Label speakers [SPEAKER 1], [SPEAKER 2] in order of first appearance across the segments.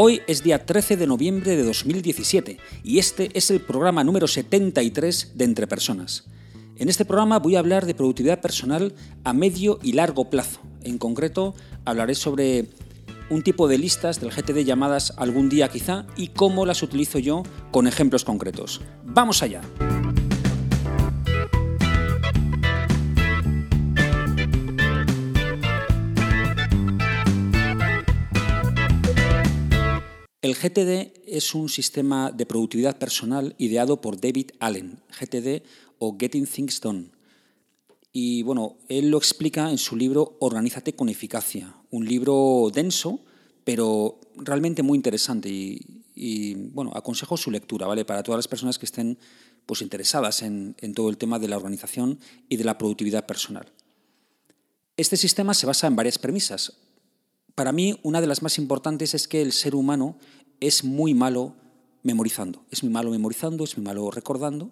[SPEAKER 1] Hoy es día 13 de noviembre de 2017 y este es el programa número 73 de Entre Personas. En este programa voy a hablar de productividad personal a medio y largo plazo. En concreto, hablaré sobre un tipo de listas del GTD llamadas algún día quizá y cómo las utilizo yo con ejemplos concretos. ¡Vamos allá! El GTD es un sistema de productividad personal ideado por David Allen, GTD o Getting Things Done. Y bueno, él lo explica en su libro Organízate con eficacia, un libro denso, pero realmente muy interesante y, bueno, aconsejo su lectura, ¿vale? Para todas las personas que estén pues interesadas en, en todo el tema de la organización y de la productividad personal. Este sistema se basa en varias premisas. Para mí, una de las más importantes es que el ser humano es muy malo memorizando. Es muy malo memorizando, es muy malo recordando.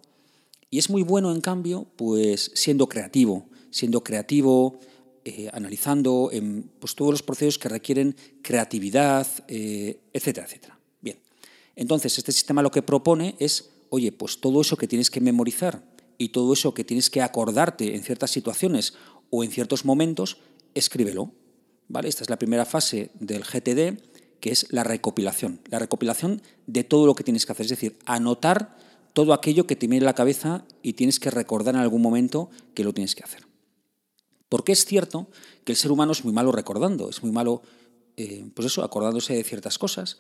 [SPEAKER 1] Y es muy bueno, en cambio, pues siendo creativo, siendo creativo, eh, analizando pues, todos los procesos que requieren creatividad, eh, etcétera, etcétera. Bien. Entonces, este sistema lo que propone es, oye, pues todo eso que tienes que memorizar y todo eso que tienes que acordarte en ciertas situaciones o en ciertos momentos, escríbelo. ¿Vale? Esta es la primera fase del GTD que es la recopilación. La recopilación de todo lo que tienes que hacer, es decir, anotar todo aquello que te viene en la cabeza y tienes que recordar en algún momento que lo tienes que hacer. Porque es cierto que el ser humano es muy malo recordando, es muy malo, eh, pues eso, acordándose de ciertas cosas.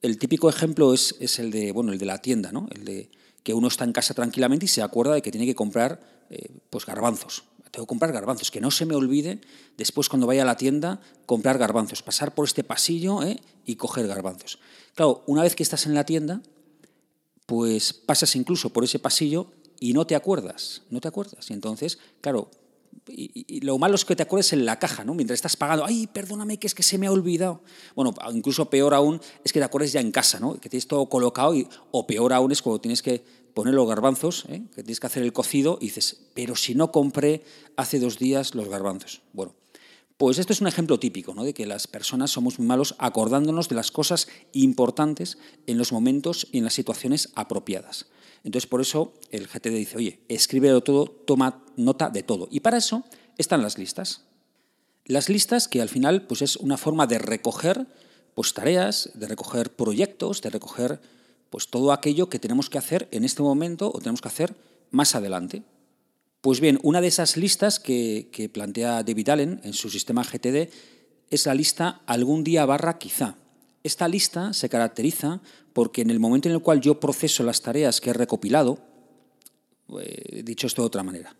[SPEAKER 1] El típico ejemplo es, el, de, bueno, el de la tienda, ¿no? el de que uno está en casa tranquilamente y se acuerda de que tiene que comprar eh, pues garbanzos tengo que comprar garbanzos, que no se me olvide después cuando vaya a la tienda comprar garbanzos, pasar por este pasillo ¿eh? y coger garbanzos. Claro, una vez que estás en la tienda, pues pasas incluso por ese pasillo y no te acuerdas, no te acuerdas. Y entonces, claro, y, lo malo es que te acuerdes en la caja, ¿no? Mientras estás pagando, ay, perdóname, que es que se me ha olvidado. Bueno, incluso peor aún es que te acuerdes ya en casa, ¿no? Que tienes todo colocado, y, o peor aún es cuando tienes que poner los garbanzos, ¿eh? que tienes que hacer el cocido, y dices, pero si no compré hace dos días los garbanzos. Bueno, pues esto es un ejemplo típico, ¿no? De que las personas somos muy malos acordándonos de las cosas importantes en los momentos y en las situaciones apropiadas. Entonces, por eso el GTD dice, oye, escríbelo todo, toma nota de todo. Y para eso están las listas. Las listas que al final pues es una forma de recoger pues, tareas, de recoger proyectos, de recoger pues, todo aquello que tenemos que hacer en este momento o tenemos que hacer más adelante. Pues bien, una de esas listas que, plantea David Allen en su sistema GTD es la lista algún día barra quizá. Esta lista se caracteriza porque en el momento en el cual yo proceso las tareas que he recopilado, eh, dicho esto de otra manera,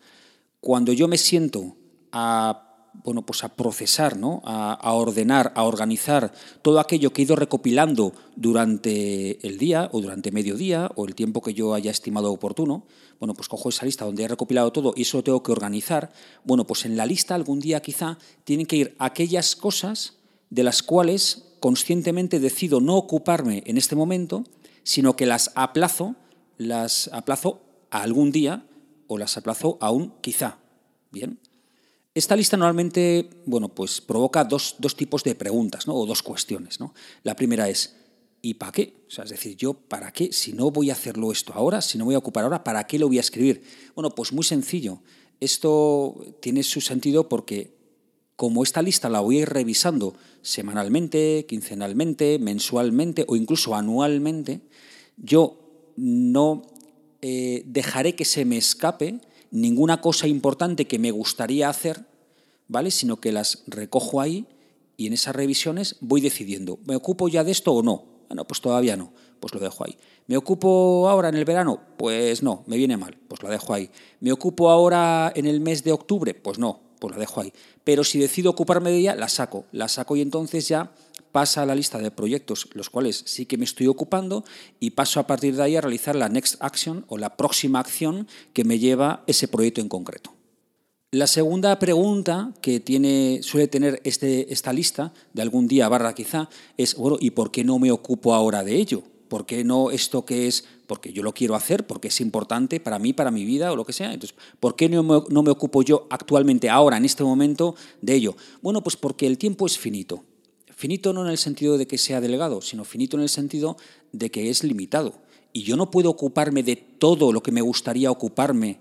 [SPEAKER 1] cuando yo me siento a bueno, pues a procesar, ¿no? a, ordenar, a organizar todo aquello que he ido recopilando durante el día o durante medio día o el tiempo que yo haya estimado oportuno, bueno, pues cojo esa lista donde he recopilado todo y eso lo tengo que organizar. Bueno, pues en la lista algún día quizá tienen que ir aquellas cosas de las cuales conscientemente decido no ocuparme en este momento, sino que las aplazo, las aplazo a algún día o las aplazo a un quizá. Bien. Esta lista normalmente, bueno, pues provoca dos, tipos de preguntas, ¿no? O dos cuestiones, ¿no? La primera es, ¿y para qué? O sea, es decir, yo, ¿para qué? Si no voy a hacerlo esto ahora, si no voy a ocupar ahora, ¿para qué lo voy a escribir? Bueno, pues muy sencillo. Esto tiene su sentido porque como esta lista la voy a ir revisando semanalmente, quincenalmente, mensualmente o incluso anualmente, yo no eh, dejaré que se me escape ninguna cosa importante que me gustaría hacer, ¿vale? Sino que las recojo ahí y en esas revisiones voy decidiendo, ¿me ocupo ya de esto o no? Bueno, pues todavía no, pues lo dejo ahí. ¿Me ocupo ahora en el verano? Pues no, me viene mal, pues lo dejo ahí. ¿Me ocupo ahora en el mes de octubre? Pues no, pues la dejo ahí. Pero si decido ocuparme de ella, la saco, la saco y entonces ya pasa a la lista de proyectos los cuales sí que me estoy ocupando y paso a partir de ahí a realizar la next action o la próxima acción que me lleva ese proyecto en concreto. La segunda pregunta que tiene, suele tener este, esta lista, de algún día barra quizá, es, bueno, ¿y por qué no me ocupo ahora de ello? ¿Por qué no esto que es, porque yo lo quiero hacer, porque es importante para mí, para mi vida o lo que sea? Entonces, ¿por qué no no me ocupo yo actualmente, ahora, en este momento, de ello? Bueno, pues porque el tiempo es finito. Finito no en el sentido de que sea delegado, sino finito en el sentido de que es limitado. Y yo no puedo ocuparme de todo lo que me gustaría ocuparme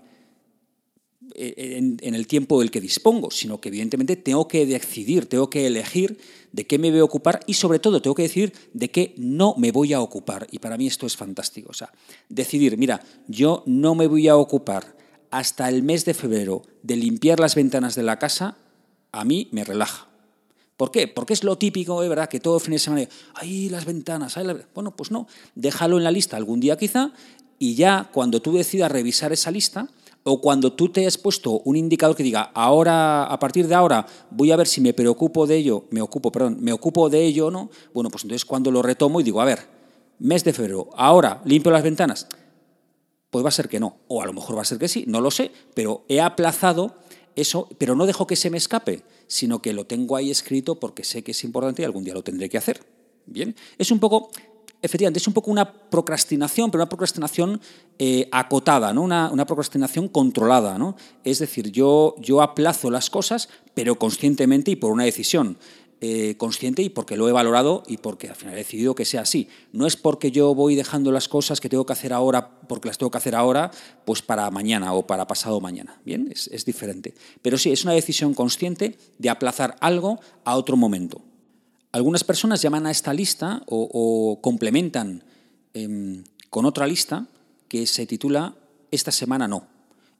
[SPEAKER 1] eh, en, el tiempo del que dispongo, sino que evidentemente tengo que decidir, tengo que elegir de qué me voy a ocupar y sobre todo tengo que decidir de qué no me voy a ocupar. Y para mí esto es fantástico. O sea, decidir, mira, yo no me voy a ocupar hasta el mes de febrero de limpiar las ventanas de la casa, a mí me relaja. ¿Por qué? Porque es lo típico, ¿eh? ¿verdad? Que todo fin de semana, ¡ay, las ventanas! Bueno, pues no, déjalo en la lista algún día quizá y ya cuando tú decidas revisar esa lista o cuando tú te has puesto un indicador que diga, ahora, a partir de ahora, voy a ver si me preocupo de ello, me ocupo, perdón, me ocupo de ello o no, bueno, pues entonces cuando lo retomo y digo, a ver, mes de febrero, ahora limpio las ventanas, pues va a ser que no, o a lo mejor va a ser que sí, no lo sé, pero he aplazado eso, pero no dejo que se me escape, sino que lo tengo ahí escrito porque sé que es importante y algún día lo tendré que hacer. Bien, es un poco, efectivamente, es un poco una procrastinación, pero una procrastinación eh, acotada, ¿no? Una, una, procrastinación controlada. ¿no? Es decir, yo, yo aplazo las cosas, pero conscientemente y por una decisión. Eh, consciente y porque lo he valorado y porque al final he decidido que sea así. No es porque yo voy dejando las cosas que tengo que hacer ahora, porque las tengo que hacer ahora, pues para mañana o para pasado mañana. Bien, es, diferente. Pero sí, es una decisión consciente de aplazar algo a otro momento. Algunas personas llaman a esta lista o, complementan em, con otra lista que se titula Esta semana no.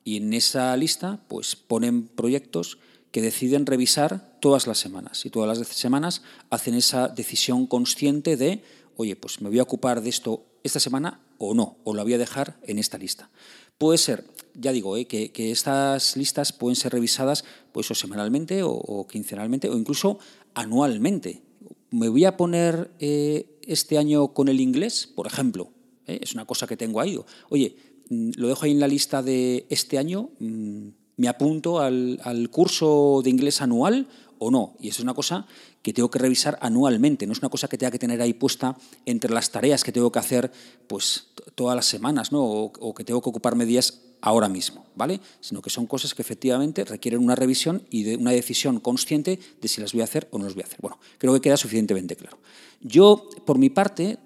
[SPEAKER 1] Y en esa lista pues ponen proyectos que deciden revisar todas las semanas y todas las semanas hacen esa decisión consciente de, oye, pues me voy a ocupar de esto esta semana o no, o la voy a dejar en esta lista. Puede ser, ya digo, eh, que, estas listas pueden ser revisadas pues, o semanalmente o, quincenalmente o incluso anualmente. Me voy a poner eh, este año con el inglés, por ejemplo. Eh, es una cosa que tengo ahí. Oye, mm, lo dejo ahí en la lista de este año. Mm, me apunto al, curso de inglés anual o no. Y eso es una cosa que tengo que revisar anualmente, no es una cosa que tenga que tener ahí puesta entre las tareas que tengo que hacer pues, todas las semanas ¿no? o, que tengo que ocuparme días ahora mismo, ¿vale? Sino que son cosas que efectivamente requieren una revisión y de una decisión consciente de si las voy a hacer o no las voy a hacer. Bueno, creo que queda suficientemente claro. Yo, por mi parte,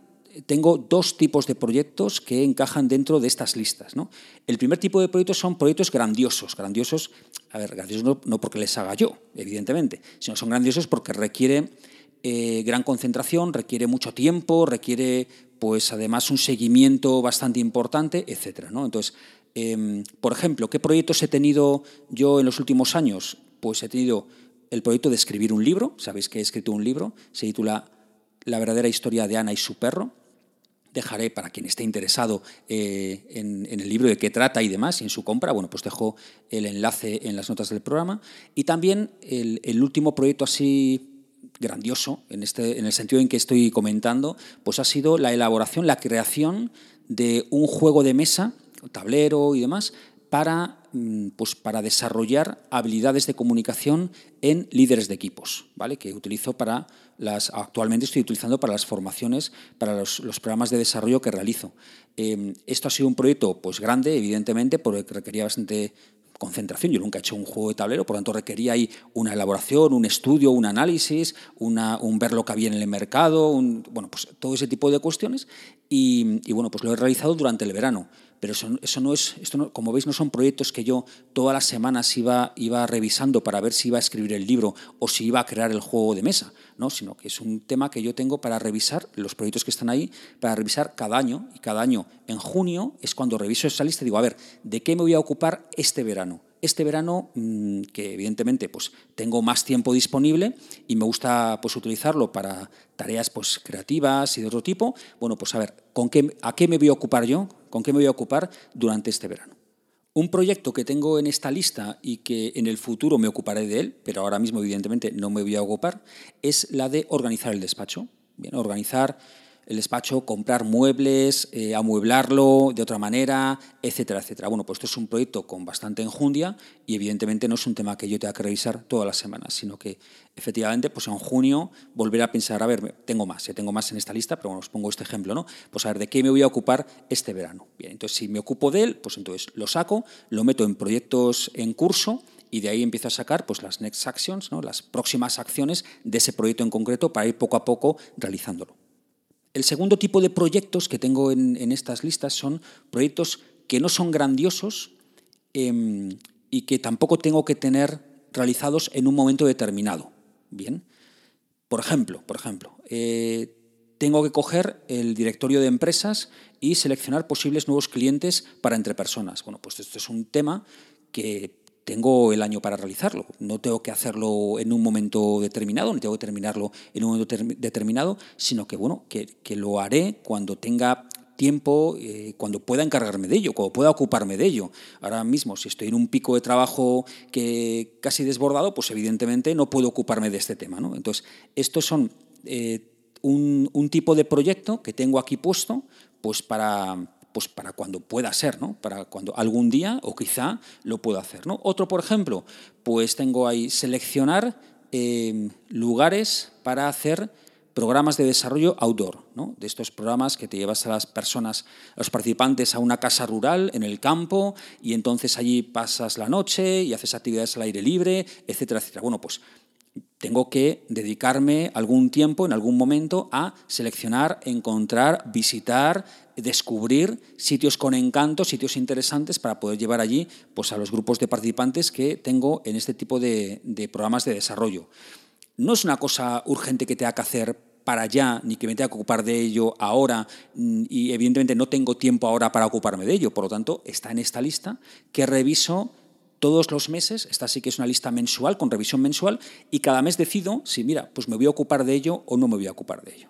[SPEAKER 1] tengo dos tipos de proyectos que encajan dentro de estas listas. El primer tipo de proyectos son proyectos grandiosos. Grandiosos, a ver, grandiosos no, porque les haga yo, evidentemente, sino son grandiosos porque requiere eh, gran concentración, requiere mucho tiempo, requiere, pues, además, un seguimiento bastante importante, etc. Entonces, em, por ejemplo, ¿qué proyectos he tenido yo en los últimos años? Pues he tenido el proyecto de escribir un libro, sabéis que he escrito un libro, se titula La verdadera historia de Ana y su perro, dejaré para quien esté interesado eh, en, el libro de qué trata y demás, y en su compra, bueno, pues dejo el enlace en las notas del programa. Y también el, último proyecto así grandioso, en, este, en el sentido en que estoy comentando, pues ha sido la elaboración, la creación de un juego de mesa, tablero y demás, para, pues para desarrollar habilidades de comunicación en líderes de equipos, ¿vale? que utilizo para las, actualmente estoy utilizando para las formaciones, para los, programas de desarrollo que realizo. Em, esto ha sido un proyecto pues, grande, evidentemente, porque requería bastante concentración. Yo nunca he hecho un juego de tablero, por lo tanto requería ahí una elaboración, un estudio, un análisis, una, un ver lo que había en el mercado, bueno, pues todo ese tipo de cuestiones. Y, y, bueno, pues lo he realizado durante el verano pero eso, no es, esto como veis, no son proyectos que yo todas las semanas iba, iba revisando para ver si iba a escribir el libro o si iba a crear el juego de mesa, ¿no? sino que es un tema que yo tengo para revisar los proyectos que están ahí, para revisar cada año, y cada año en junio es cuando reviso esa lista y digo, a ver, ¿de qué me voy a ocupar este verano? este verano, mm, que evidentemente pues, tengo más tiempo disponible y me gusta pues, utilizarlo para tareas pues, creativas y de otro tipo, bueno, pues a ver, ¿con qué, ¿a qué me voy a ocupar yo? ¿Con qué me voy a ocupar durante este verano? Un proyecto que tengo en esta lista y que en el futuro me ocuparé de él, pero ahora mismo evidentemente no me voy a ocupar, es la de organizar el despacho. Bien, organizar el despacho, comprar muebles, eh, amueblarlo de otra manera, etcétera, etcétera. Bueno, pues esto es un proyecto con bastante enjundia y evidentemente no es un tema que yo tenga que revisar todas las semanas, sino que efectivamente pues en junio volver a pensar, a ver, tengo más, ya tengo más en esta lista, pero bueno, os pongo este ejemplo, ¿no? Pues a ver, ¿de qué me voy a ocupar este verano? Bien, entonces si me ocupo de él, pues entonces lo saco, lo meto en proyectos en curso, y de ahí empiezo a sacar pues, las next actions, ¿no? las próximas acciones de ese proyecto en concreto para ir poco a poco realizándolo. El segundo tipo de proyectos que tengo en, estas listas son proyectos que no son grandiosos em, y que tampoco tengo que tener realizados en un momento determinado. Bien. Por ejemplo, por ejemplo, eh, tengo que coger el directorio de empresas y seleccionar posibles nuevos clientes para entre personas. Bueno, pues esto es un tema que tengo el año para realizarlo. No tengo que hacerlo en un momento determinado, no tengo que terminarlo en un momento determinado, sino que, bueno, que, lo haré cuando tenga tiempo, eh, cuando pueda encargarme de ello, cuando pueda ocuparme de ello. Ahora mismo, si estoy en un pico de trabajo que casi desbordado, pues evidentemente no puedo ocuparme de este tema. ¿no? Entonces, estos son eh, un, un tipo de proyecto que tengo aquí puesto pues para, pues para cuando pueda ser, ¿no? Para cuando algún día o quizá lo pueda hacer, ¿no? Otro, por ejemplo, pues tengo ahí seleccionar em, lugares para hacer programas de desarrollo outdoor, ¿no? de estos programas que te llevas a las personas, a los participantes a una casa rural en el campo y entonces allí pasas la noche y haces actividades al aire libre, etcétera, etcétera. Bueno, pues tengo que dedicarme algún tiempo, en algún momento, a seleccionar, encontrar, visitar, descubrir sitios con encanto, sitios interesantes para poder llevar allí pues, a los grupos de participantes que tengo en este tipo de, programas de desarrollo. No es una cosa urgente que tenga que hacer para allá, ni que me tenga que ocupar de ello ahora, y evidentemente no tengo tiempo ahora para ocuparme de ello, por lo tanto, está en esta lista que reviso todos los meses, esta sí que es una lista mensual, con revisión mensual, y cada mes decido si, mira, pues me voy a ocupar de ello o no me voy a ocupar de ello.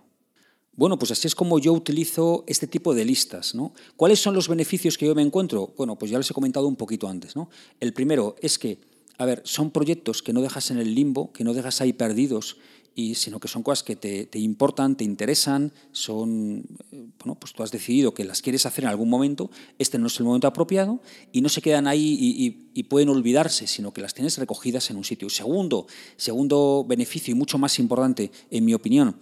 [SPEAKER 1] Bueno, pues así es como yo utilizo este tipo de listas. ¿no? ¿Cuáles son los beneficios que yo me encuentro? Bueno, pues ya les he comentado un poquito antes. ¿no? El primero es que, a ver, son proyectos que no dejas en el limbo, que no dejas ahí perdidos y, sino que son cosas que te, importan, te interesan, son, eh, bueno, pues tú has decidido que las quieres hacer en algún momento, este no es el momento apropiado y no se quedan ahí y, y pueden olvidarse, sino que las tienes recogidas en un sitio. Segundo, segundo beneficio y mucho más importante, en mi opinión,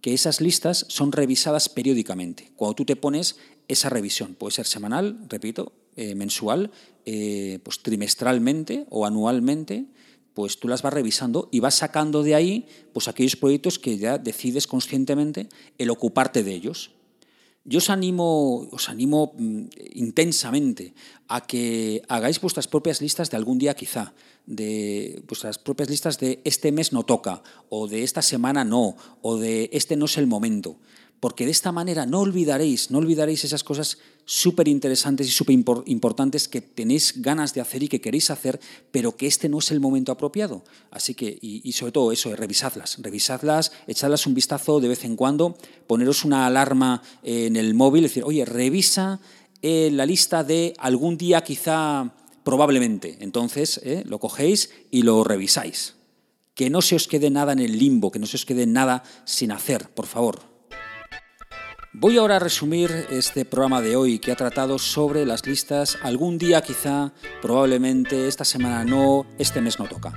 [SPEAKER 1] que esas listas son revisadas periódicamente. Cuando tú te pones esa revisión, puede ser semanal, repito, eh, mensual, eh, pues trimestralmente o anualmente, pues tú las vas revisando y vas sacando de ahí pues aquellos proyectos que ya decides conscientemente el ocuparte de ellos. Yo os animo, os animo mm, intensamente a que hagáis vuestras propias listas de algún día quizá, de vuestras propias listas de este mes no toca, o de esta semana no, o de este no es el momento porque de esta manera no olvidaréis, no olvidaréis esas cosas súper interesantes y súper importantes que tenéis ganas de hacer y que queréis hacer, pero que este no es el momento apropiado. Así que, y, sobre todo eso, revisadlas, revisadlas, echadlas un vistazo de vez en cuando, poneros una alarma en el móvil, decir, oye, revisa eh, la lista de algún día quizá probablemente. Entonces, eh, lo cogéis y lo revisáis. Que no se os quede nada en el limbo, que no se os quede nada sin hacer, por favor. Voy ahora a resumir este programa de hoy que ha tratado sobre las listas. Algún día quizá, probablemente, esta semana no, este mes no toca.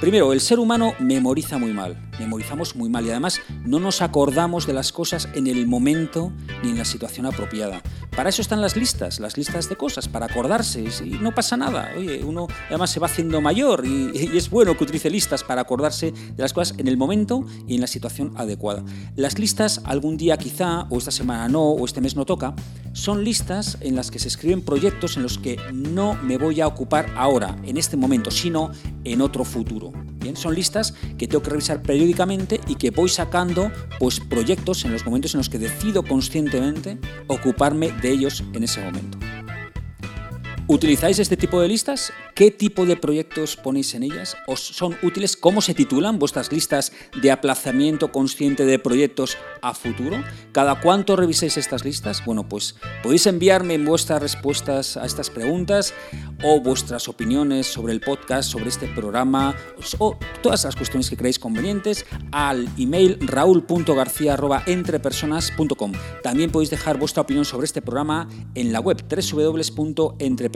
[SPEAKER 1] Primero, el ser humano memoriza muy mal, memorizamos muy mal y además no nos acordamos de las cosas en el momento ni en la situación apropiada. Para eso están las listas, las listas de cosas, para acordarse y no pasa nada. Oye, uno además se va haciendo mayor y, y es bueno que utilice listas para acordarse de las cosas en el momento y en la situación adecuada. Las listas algún día quizá, o esta semana no, o este mes no toca, son listas en las que se escriben proyectos en los que no me voy a ocupar ahora, en este momento, sino en otro futuro. Bien, son listas que tengo que revisar periódicamente y que voy sacando pues, proyectos en los momentos en los que decido conscientemente ocuparme de ellos en ese momento. ¿Utilizáis este tipo de listas? ¿Qué tipo de proyectos ponéis en ellas? ¿Os son útiles? ¿Cómo se titulan vuestras listas de aplazamiento consciente de proyectos a futuro? ¿Cada cuánto revisáis estas listas? Bueno, pues podéis enviarme vuestras respuestas a estas preguntas o vuestras opiniones sobre el podcast, sobre este programa o todas las cuestiones que creáis convenientes al email raúl.garcía.entrepersonas.com. También podéis dejar vuestra opinión sobre este programa en la web www.entrepersonas.com